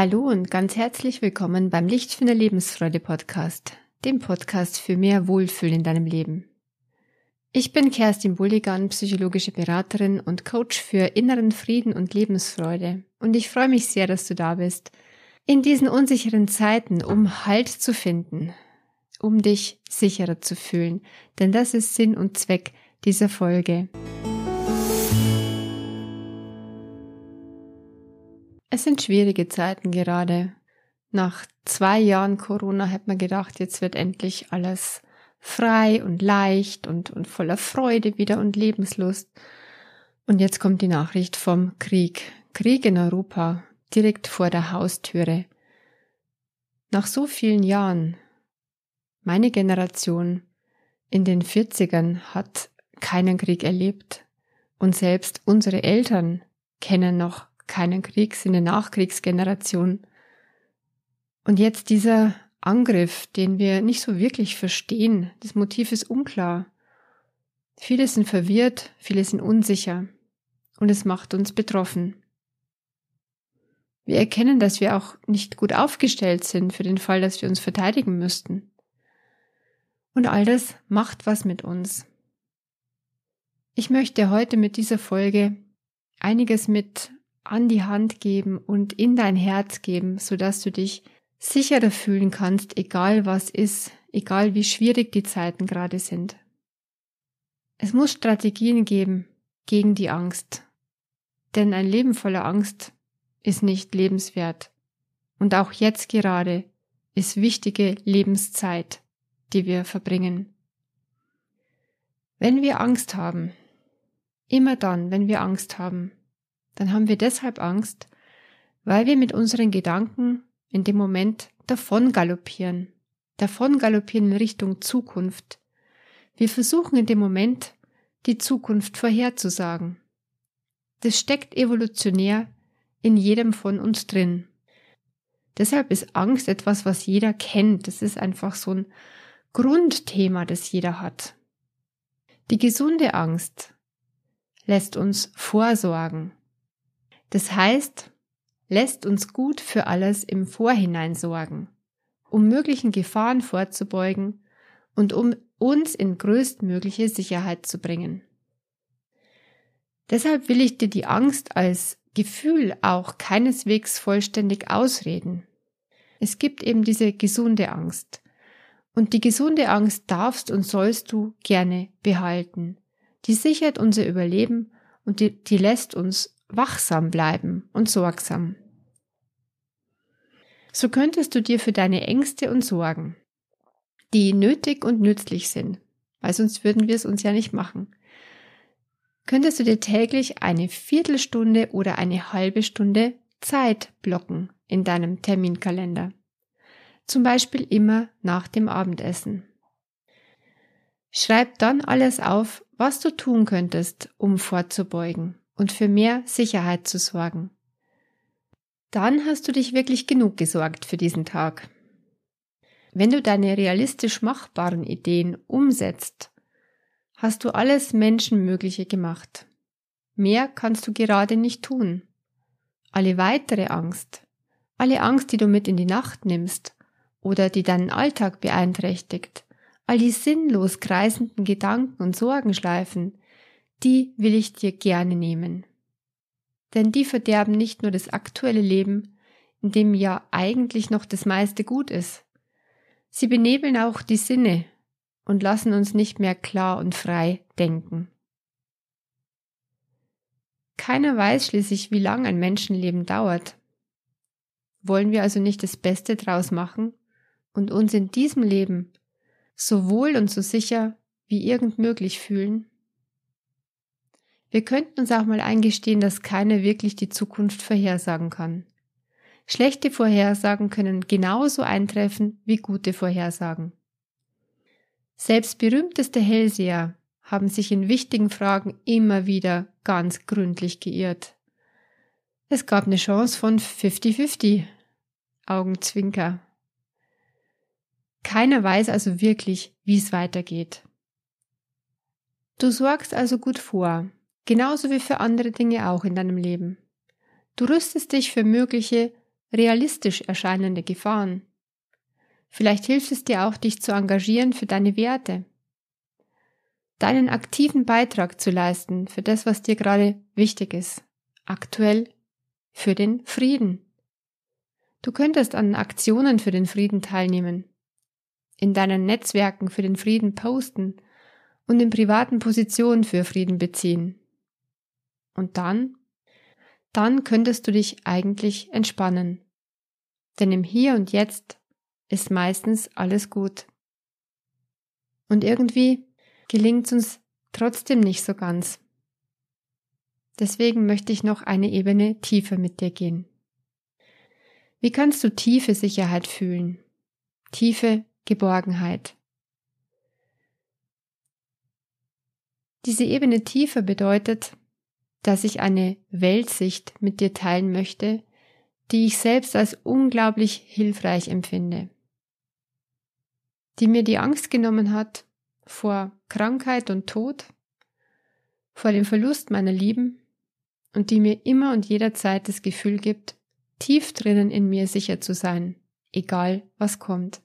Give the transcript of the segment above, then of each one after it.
Hallo und ganz herzlich willkommen beim Lichtfinder Lebensfreude Podcast, dem Podcast für mehr Wohlfühl in deinem Leben. Ich bin Kerstin Bulligan, psychologische Beraterin und Coach für inneren Frieden und Lebensfreude und ich freue mich sehr, dass du da bist. In diesen unsicheren Zeiten, um Halt zu finden, um dich sicherer zu fühlen, denn das ist Sinn und Zweck dieser Folge. Es sind schwierige Zeiten gerade. Nach zwei Jahren Corona hätte man gedacht, jetzt wird endlich alles frei und leicht und, und voller Freude wieder und Lebenslust. Und jetzt kommt die Nachricht vom Krieg. Krieg in Europa, direkt vor der Haustüre. Nach so vielen Jahren, meine Generation in den 40ern hat keinen Krieg erlebt. Und selbst unsere Eltern kennen noch keinen Krieg, sind eine Nachkriegsgeneration. Und jetzt dieser Angriff, den wir nicht so wirklich verstehen, das Motiv ist unklar. Viele sind verwirrt, viele sind unsicher und es macht uns betroffen. Wir erkennen, dass wir auch nicht gut aufgestellt sind für den Fall, dass wir uns verteidigen müssten. Und all das macht was mit uns. Ich möchte heute mit dieser Folge einiges mit an die Hand geben und in dein Herz geben, sodass du dich sicherer fühlen kannst, egal was ist, egal wie schwierig die Zeiten gerade sind. Es muss Strategien geben gegen die Angst, denn ein Leben voller Angst ist nicht lebenswert. Und auch jetzt gerade ist wichtige Lebenszeit, die wir verbringen. Wenn wir Angst haben, immer dann, wenn wir Angst haben, dann haben wir deshalb Angst, weil wir mit unseren Gedanken in dem Moment davon galoppieren, davon galoppieren in Richtung Zukunft. Wir versuchen in dem Moment, die Zukunft vorherzusagen. Das steckt evolutionär in jedem von uns drin. Deshalb ist Angst etwas, was jeder kennt. Das ist einfach so ein Grundthema, das jeder hat. Die gesunde Angst lässt uns vorsorgen. Das heißt, lässt uns gut für alles im Vorhinein sorgen, um möglichen Gefahren vorzubeugen und um uns in größtmögliche Sicherheit zu bringen. Deshalb will ich dir die Angst als Gefühl auch keineswegs vollständig ausreden. Es gibt eben diese gesunde Angst. Und die gesunde Angst darfst und sollst du gerne behalten. Die sichert unser Überleben und die, die lässt uns wachsam bleiben und sorgsam. So könntest du dir für deine Ängste und Sorgen, die nötig und nützlich sind, weil sonst würden wir es uns ja nicht machen, könntest du dir täglich eine Viertelstunde oder eine halbe Stunde Zeit blocken in deinem Terminkalender. Zum Beispiel immer nach dem Abendessen. Schreib dann alles auf, was du tun könntest, um vorzubeugen und für mehr Sicherheit zu sorgen. Dann hast du dich wirklich genug gesorgt für diesen Tag. Wenn du deine realistisch machbaren Ideen umsetzt, hast du alles Menschenmögliche gemacht. Mehr kannst du gerade nicht tun. Alle weitere Angst, alle Angst, die du mit in die Nacht nimmst oder die deinen Alltag beeinträchtigt, all die sinnlos kreisenden Gedanken und Sorgenschleifen, die will ich dir gerne nehmen. Denn die verderben nicht nur das aktuelle Leben, in dem ja eigentlich noch das meiste gut ist. Sie benebeln auch die Sinne und lassen uns nicht mehr klar und frei denken. Keiner weiß schließlich, wie lang ein Menschenleben dauert. Wollen wir also nicht das Beste draus machen und uns in diesem Leben so wohl und so sicher wie irgend möglich fühlen? Wir könnten uns auch mal eingestehen, dass keiner wirklich die Zukunft vorhersagen kann. Schlechte Vorhersagen können genauso eintreffen wie gute Vorhersagen. Selbst berühmteste Hellseher haben sich in wichtigen Fragen immer wieder ganz gründlich geirrt. Es gab eine Chance von 50-50. Augenzwinker. Keiner weiß also wirklich, wie es weitergeht. Du sorgst also gut vor, genauso wie für andere Dinge auch in deinem Leben. Du rüstest dich für mögliche realistisch erscheinende Gefahren. Vielleicht hilft es dir auch, dich zu engagieren für deine Werte, deinen aktiven Beitrag zu leisten für das, was dir gerade wichtig ist, aktuell für den Frieden. Du könntest an Aktionen für den Frieden teilnehmen, in deinen Netzwerken für den Frieden posten und in privaten Positionen für Frieden beziehen. Und dann? Dann könntest du dich eigentlich entspannen. Denn im Hier und Jetzt ist meistens alles gut. Und irgendwie gelingt es uns trotzdem nicht so ganz. Deswegen möchte ich noch eine Ebene tiefer mit dir gehen. Wie kannst du tiefe Sicherheit fühlen? Tiefe Geborgenheit. Diese Ebene tiefer bedeutet, dass ich eine Weltsicht mit dir teilen möchte, die ich selbst als unglaublich hilfreich empfinde, die mir die Angst genommen hat vor Krankheit und Tod, vor dem Verlust meiner Lieben und die mir immer und jederzeit das Gefühl gibt, tief drinnen in mir sicher zu sein, egal was kommt.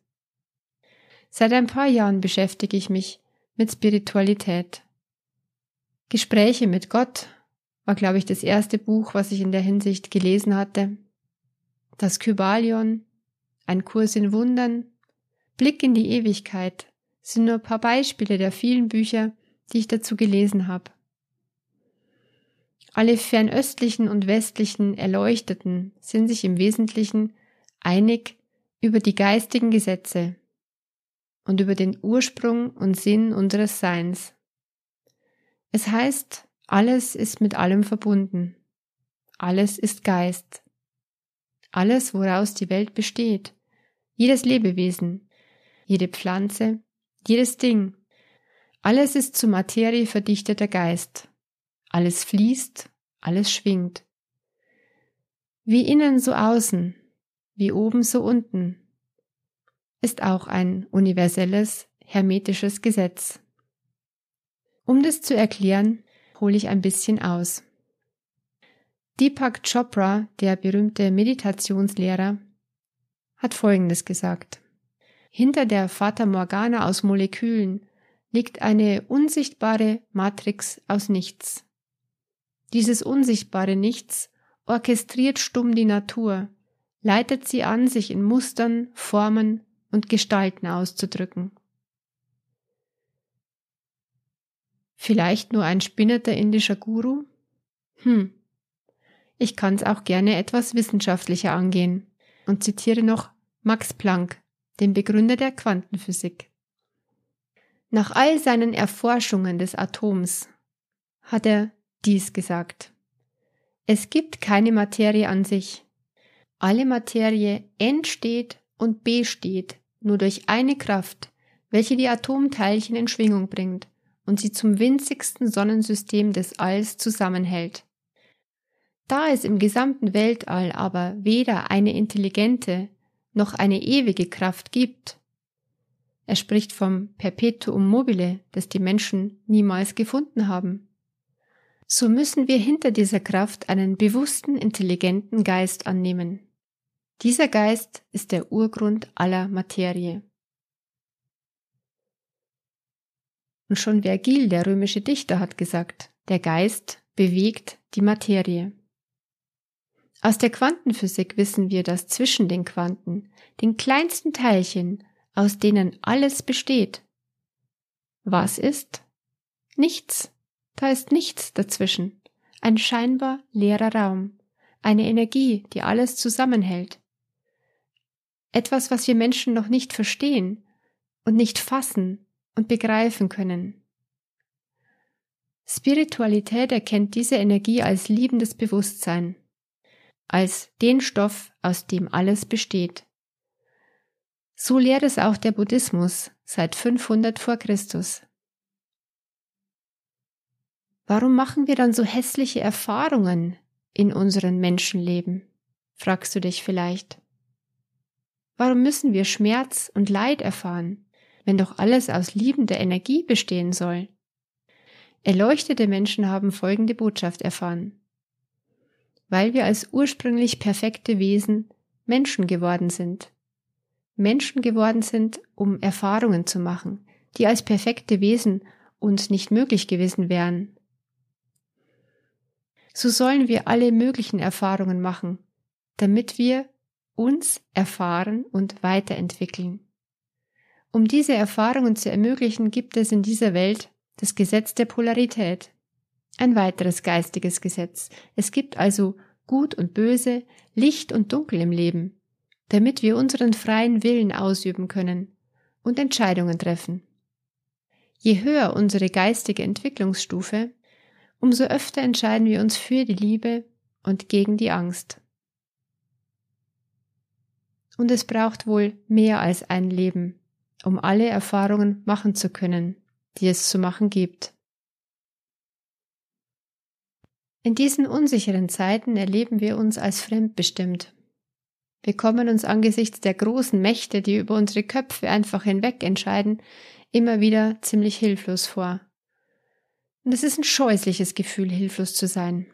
Seit ein paar Jahren beschäftige ich mich mit Spiritualität. Gespräche mit Gott war, glaube ich, das erste Buch, was ich in der Hinsicht gelesen hatte. Das Kybalion, ein Kurs in Wundern, Blick in die Ewigkeit sind nur ein paar Beispiele der vielen Bücher, die ich dazu gelesen habe. Alle fernöstlichen und westlichen Erleuchteten sind sich im Wesentlichen einig über die geistigen Gesetze und über den Ursprung und Sinn unseres Seins. Es heißt, alles ist mit allem verbunden. Alles ist Geist. Alles, woraus die Welt besteht. Jedes Lebewesen, jede Pflanze, jedes Ding. Alles ist zu Materie verdichteter Geist. Alles fließt, alles schwingt. Wie innen so außen, wie oben so unten, ist auch ein universelles, hermetisches Gesetz. Um das zu erklären, hole ich ein bisschen aus. Deepak Chopra, der berühmte Meditationslehrer, hat Folgendes gesagt. Hinter der Fata Morgana aus Molekülen liegt eine unsichtbare Matrix aus Nichts. Dieses unsichtbare Nichts orchestriert stumm die Natur, leitet sie an, sich in Mustern, Formen und Gestalten auszudrücken. Vielleicht nur ein spinnerter indischer Guru? Hm. Ich kann's auch gerne etwas wissenschaftlicher angehen und zitiere noch Max Planck, den Begründer der Quantenphysik. Nach all seinen Erforschungen des Atoms hat er dies gesagt. Es gibt keine Materie an sich. Alle Materie entsteht und besteht nur durch eine Kraft, welche die Atomteilchen in Schwingung bringt und sie zum winzigsten Sonnensystem des Alls zusammenhält. Da es im gesamten Weltall aber weder eine intelligente noch eine ewige Kraft gibt, er spricht vom Perpetuum mobile, das die Menschen niemals gefunden haben, so müssen wir hinter dieser Kraft einen bewussten, intelligenten Geist annehmen. Dieser Geist ist der Urgrund aller Materie. Und schon Vergil, der römische Dichter, hat gesagt, der Geist bewegt die Materie. Aus der Quantenphysik wissen wir, dass zwischen den Quanten, den kleinsten Teilchen, aus denen alles besteht, was ist? Nichts. Da ist nichts dazwischen. Ein scheinbar leerer Raum. Eine Energie, die alles zusammenhält. Etwas, was wir Menschen noch nicht verstehen und nicht fassen und begreifen können. Spiritualität erkennt diese Energie als liebendes Bewusstsein, als den Stoff, aus dem alles besteht. So lehrt es auch der Buddhismus seit 500 vor Christus. Warum machen wir dann so hässliche Erfahrungen in unserem Menschenleben? fragst du dich vielleicht. Warum müssen wir Schmerz und Leid erfahren? Wenn doch alles aus liebender Energie bestehen soll? Erleuchtete Menschen haben folgende Botschaft erfahren. Weil wir als ursprünglich perfekte Wesen Menschen geworden sind. Menschen geworden sind, um Erfahrungen zu machen, die als perfekte Wesen uns nicht möglich gewesen wären. So sollen wir alle möglichen Erfahrungen machen, damit wir uns erfahren und weiterentwickeln. Um diese Erfahrungen zu ermöglichen, gibt es in dieser Welt das Gesetz der Polarität. Ein weiteres geistiges Gesetz. Es gibt also Gut und Böse, Licht und Dunkel im Leben, damit wir unseren freien Willen ausüben können und Entscheidungen treffen. Je höher unsere geistige Entwicklungsstufe, umso öfter entscheiden wir uns für die Liebe und gegen die Angst. Und es braucht wohl mehr als ein Leben, um alle Erfahrungen machen zu können, die es zu machen gibt. In diesen unsicheren Zeiten erleben wir uns als fremdbestimmt. Wir kommen uns angesichts der großen Mächte, die über unsere Köpfe einfach hinweg entscheiden, immer wieder ziemlich hilflos vor. Und es ist ein scheußliches Gefühl, hilflos zu sein.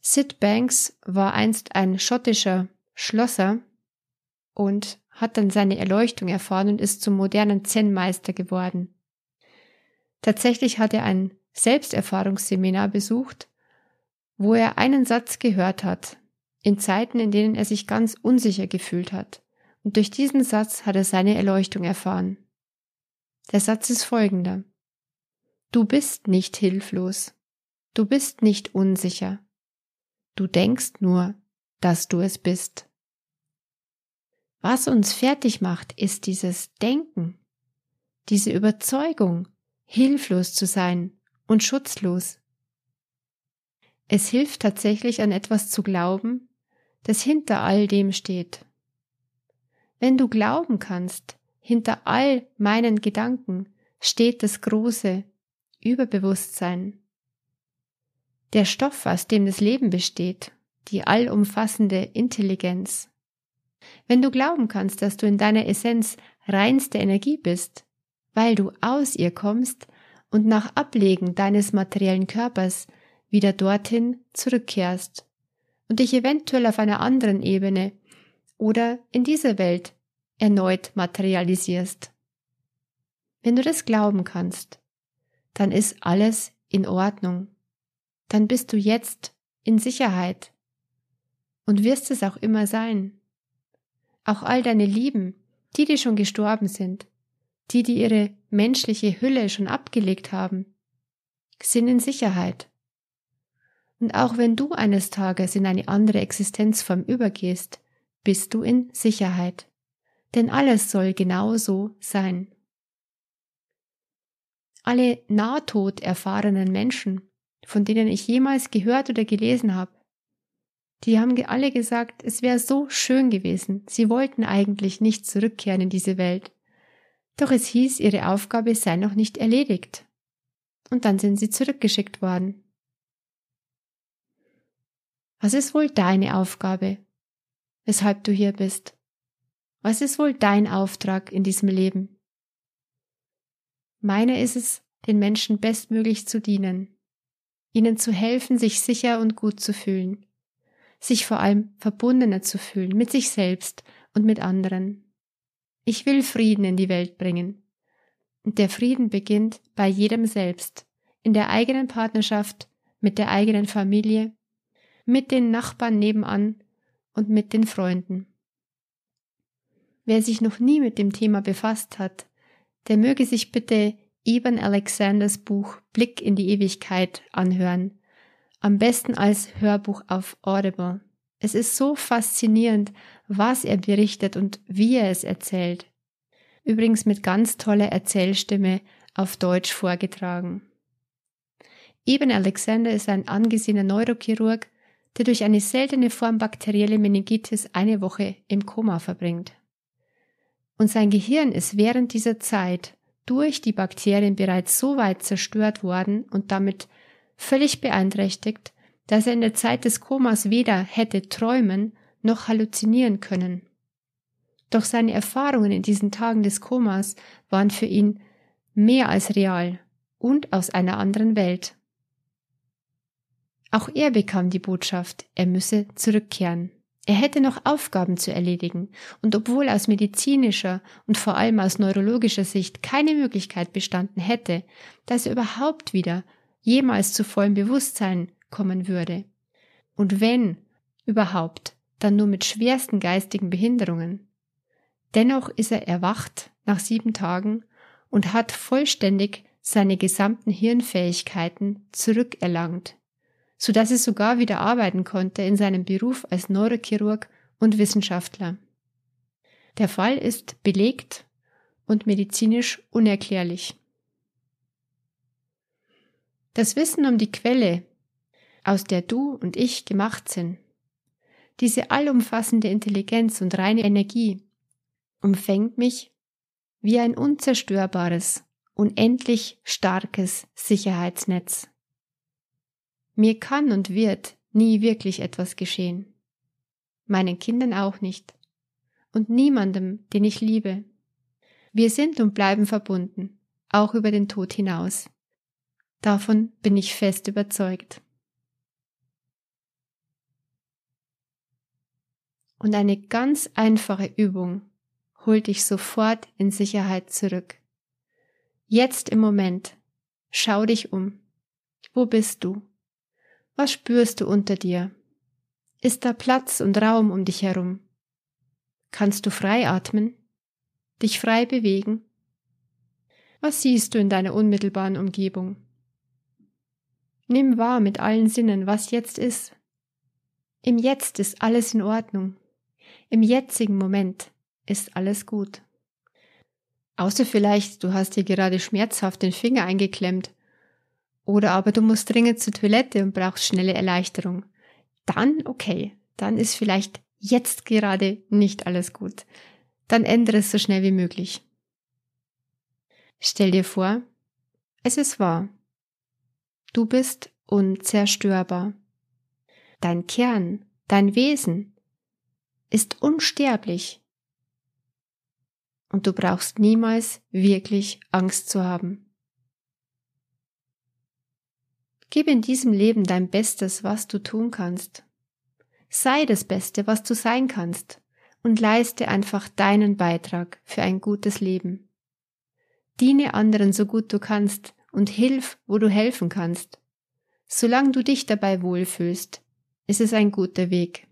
Sid Banks war einst ein schottischer Schlosser und hat dann seine Erleuchtung erfahren und ist zum modernen Zen-Meister geworden. Tatsächlich hat er ein Selbsterfahrungsseminar besucht, wo er einen Satz gehört hat, in Zeiten, in denen er sich ganz unsicher gefühlt hat. Und durch diesen Satz hat er seine Erleuchtung erfahren. Der Satz ist folgender. Du bist nicht hilflos. Du bist nicht unsicher. Du denkst nur, dass du es bist. Was uns fertig macht, ist dieses Denken, diese Überzeugung, hilflos zu sein und schutzlos. Es hilft tatsächlich an etwas zu glauben, das hinter all dem steht. Wenn du glauben kannst, hinter all meinen Gedanken steht das große Überbewusstsein. Der Stoff, aus dem das Leben besteht, die allumfassende Intelligenz. Wenn du glauben kannst, dass du in deiner Essenz reinste Energie bist, weil du aus ihr kommst und nach Ablegen deines materiellen Körpers wieder dorthin zurückkehrst und dich eventuell auf einer anderen Ebene oder in dieser Welt erneut materialisierst. Wenn du das glauben kannst, dann ist alles in Ordnung. Dann bist du jetzt in Sicherheit und wirst es auch immer sein. Auch all deine Lieben, die, die schon gestorben sind, die, die ihre menschliche Hülle schon abgelegt haben, sind in Sicherheit. Und auch wenn du eines Tages in eine andere Existenzform übergehst, bist du in Sicherheit denn alles soll genau so sein. Alle Nahtod erfahrenen Menschen, von denen ich jemals gehört oder gelesen habe, die haben alle gesagt, es wäre so schön gewesen, sie wollten eigentlich nicht zurückkehren in diese Welt. Doch es hieß, ihre Aufgabe sei noch nicht erledigt. Und dann sind sie zurückgeschickt worden. Was ist wohl deine Aufgabe, weshalb du hier bist? Was ist wohl dein Auftrag in diesem Leben? Meiner ist es, den Menschen bestmöglich zu dienen, ihnen zu helfen, sich sicher und gut zu fühlen, sich vor allem verbundener zu fühlen mit sich selbst und mit anderen. Ich will Frieden in die Welt bringen. Und der Frieden beginnt bei jedem selbst, in der eigenen Partnerschaft, mit der eigenen Familie, mit den Nachbarn nebenan und mit den Freunden. Wer sich noch nie mit dem Thema befasst hat, der möge sich bitte Eben Alexanders Buch Blick in die Ewigkeit anhören. Am besten als Hörbuch auf Audible. Es ist so faszinierend, was er berichtet und wie er es erzählt. Übrigens mit ganz toller Erzählstimme auf Deutsch vorgetragen. Eben Alexander ist ein angesehener Neurochirurg, der durch eine seltene Form bakterielle Meningitis eine Woche im Koma verbringt. Und sein Gehirn ist während dieser Zeit durch die Bakterien bereits so weit zerstört worden und damit völlig beeinträchtigt, dass er in der Zeit des Komas weder hätte träumen noch halluzinieren können. Doch seine Erfahrungen in diesen Tagen des Komas waren für ihn mehr als real und aus einer anderen Welt. Auch er bekam die Botschaft, er müsse zurückkehren. Er hätte noch Aufgaben zu erledigen, und obwohl aus medizinischer und vor allem aus neurologischer Sicht keine Möglichkeit bestanden hätte, dass er überhaupt wieder jemals zu vollem Bewusstsein kommen würde, und wenn überhaupt, dann nur mit schwersten geistigen Behinderungen, dennoch ist er erwacht nach sieben Tagen und hat vollständig seine gesamten Hirnfähigkeiten zurückerlangt so dass er sogar wieder arbeiten konnte in seinem Beruf als Neurochirurg und Wissenschaftler. Der Fall ist belegt und medizinisch unerklärlich. Das Wissen um die Quelle, aus der du und ich gemacht sind, diese allumfassende Intelligenz und reine Energie, umfängt mich wie ein unzerstörbares, unendlich starkes Sicherheitsnetz. Mir kann und wird nie wirklich etwas geschehen. Meinen Kindern auch nicht. Und niemandem, den ich liebe. Wir sind und bleiben verbunden, auch über den Tod hinaus. Davon bin ich fest überzeugt. Und eine ganz einfache Übung holt dich sofort in Sicherheit zurück. Jetzt im Moment, schau dich um. Wo bist du? Was spürst du unter dir? Ist da Platz und Raum um dich herum? Kannst du frei atmen? Dich frei bewegen? Was siehst du in deiner unmittelbaren Umgebung? Nimm wahr mit allen Sinnen, was jetzt ist. Im Jetzt ist alles in Ordnung. Im jetzigen Moment ist alles gut. Außer vielleicht, du hast dir gerade schmerzhaft den Finger eingeklemmt oder aber du musst dringend zur Toilette und brauchst schnelle Erleichterung. Dann okay, dann ist vielleicht jetzt gerade nicht alles gut. Dann ändere es so schnell wie möglich. Stell dir vor, es ist wahr. Du bist unzerstörbar. Dein Kern, dein Wesen ist unsterblich. Und du brauchst niemals wirklich Angst zu haben. Gib in diesem Leben dein Bestes, was du tun kannst. Sei das Beste, was du sein kannst, und leiste einfach deinen Beitrag für ein gutes Leben. Diene anderen so gut du kannst und hilf, wo du helfen kannst. Solange du dich dabei wohlfühlst, ist es ein guter Weg.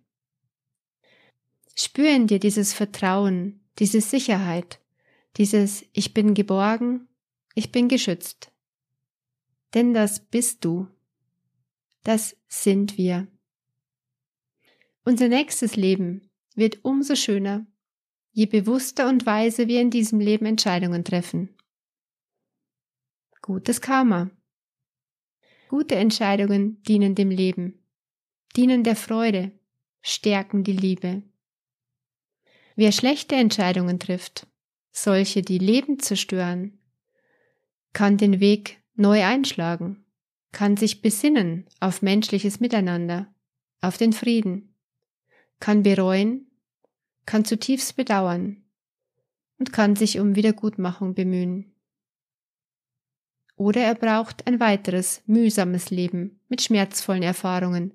Spür in dir dieses Vertrauen, diese Sicherheit, dieses Ich bin geborgen, ich bin geschützt. Denn das bist du. Das sind wir. Unser nächstes Leben wird umso schöner, je bewusster und weise wir in diesem Leben Entscheidungen treffen. Gutes Karma. Gute Entscheidungen dienen dem Leben, dienen der Freude, stärken die Liebe. Wer schlechte Entscheidungen trifft, solche, die Leben zerstören, kann den Weg neu einschlagen, kann sich besinnen auf menschliches Miteinander, auf den Frieden, kann bereuen, kann zutiefst bedauern und kann sich um Wiedergutmachung bemühen. Oder er braucht ein weiteres mühsames Leben mit schmerzvollen Erfahrungen,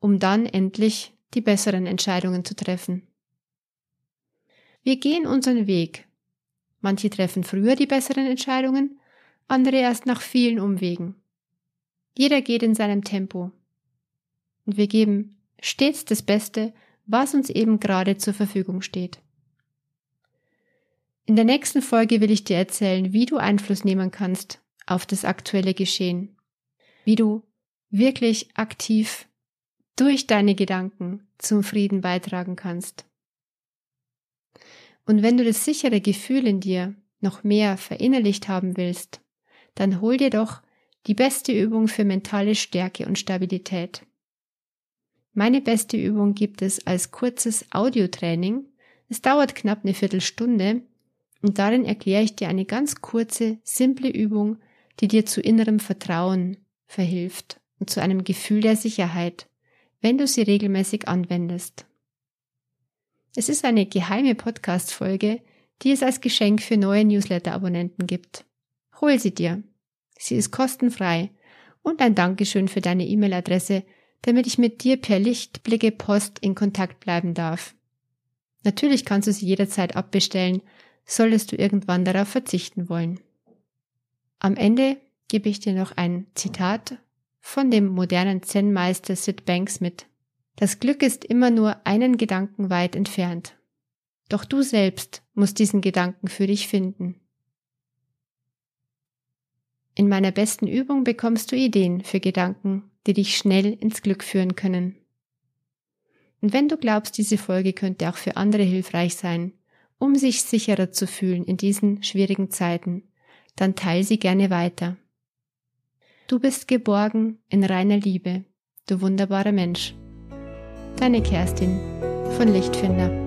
um dann endlich die besseren Entscheidungen zu treffen. Wir gehen unseren Weg. Manche treffen früher die besseren Entscheidungen, andere erst nach vielen Umwegen. Jeder geht in seinem Tempo. Und wir geben stets das Beste, was uns eben gerade zur Verfügung steht. In der nächsten Folge will ich dir erzählen, wie du Einfluss nehmen kannst auf das aktuelle Geschehen, wie du wirklich aktiv durch deine Gedanken zum Frieden beitragen kannst. Und wenn du das sichere Gefühl in dir noch mehr verinnerlicht haben willst, dann hol dir doch die beste Übung für mentale Stärke und Stabilität. Meine beste Übung gibt es als kurzes Audiotraining. Es dauert knapp eine Viertelstunde und darin erkläre ich dir eine ganz kurze, simple Übung, die dir zu innerem Vertrauen verhilft und zu einem Gefühl der Sicherheit, wenn du sie regelmäßig anwendest. Es ist eine geheime Podcast-Folge, die es als Geschenk für neue Newsletter-Abonnenten gibt. Hol sie dir. Sie ist kostenfrei und ein Dankeschön für deine E-Mail-Adresse, damit ich mit dir per Lichtblicke Post in Kontakt bleiben darf. Natürlich kannst du sie jederzeit abbestellen, solltest du irgendwann darauf verzichten wollen. Am Ende gebe ich dir noch ein Zitat von dem modernen Zen-Meister Sid Banks mit. Das Glück ist immer nur einen Gedanken weit entfernt. Doch du selbst musst diesen Gedanken für dich finden. In meiner besten Übung bekommst du Ideen für Gedanken, die dich schnell ins Glück führen können. Und wenn du glaubst, diese Folge könnte auch für andere hilfreich sein, um sich sicherer zu fühlen in diesen schwierigen Zeiten, dann teil sie gerne weiter. Du bist geborgen in reiner Liebe, du wunderbarer Mensch. Deine Kerstin von Lichtfinder.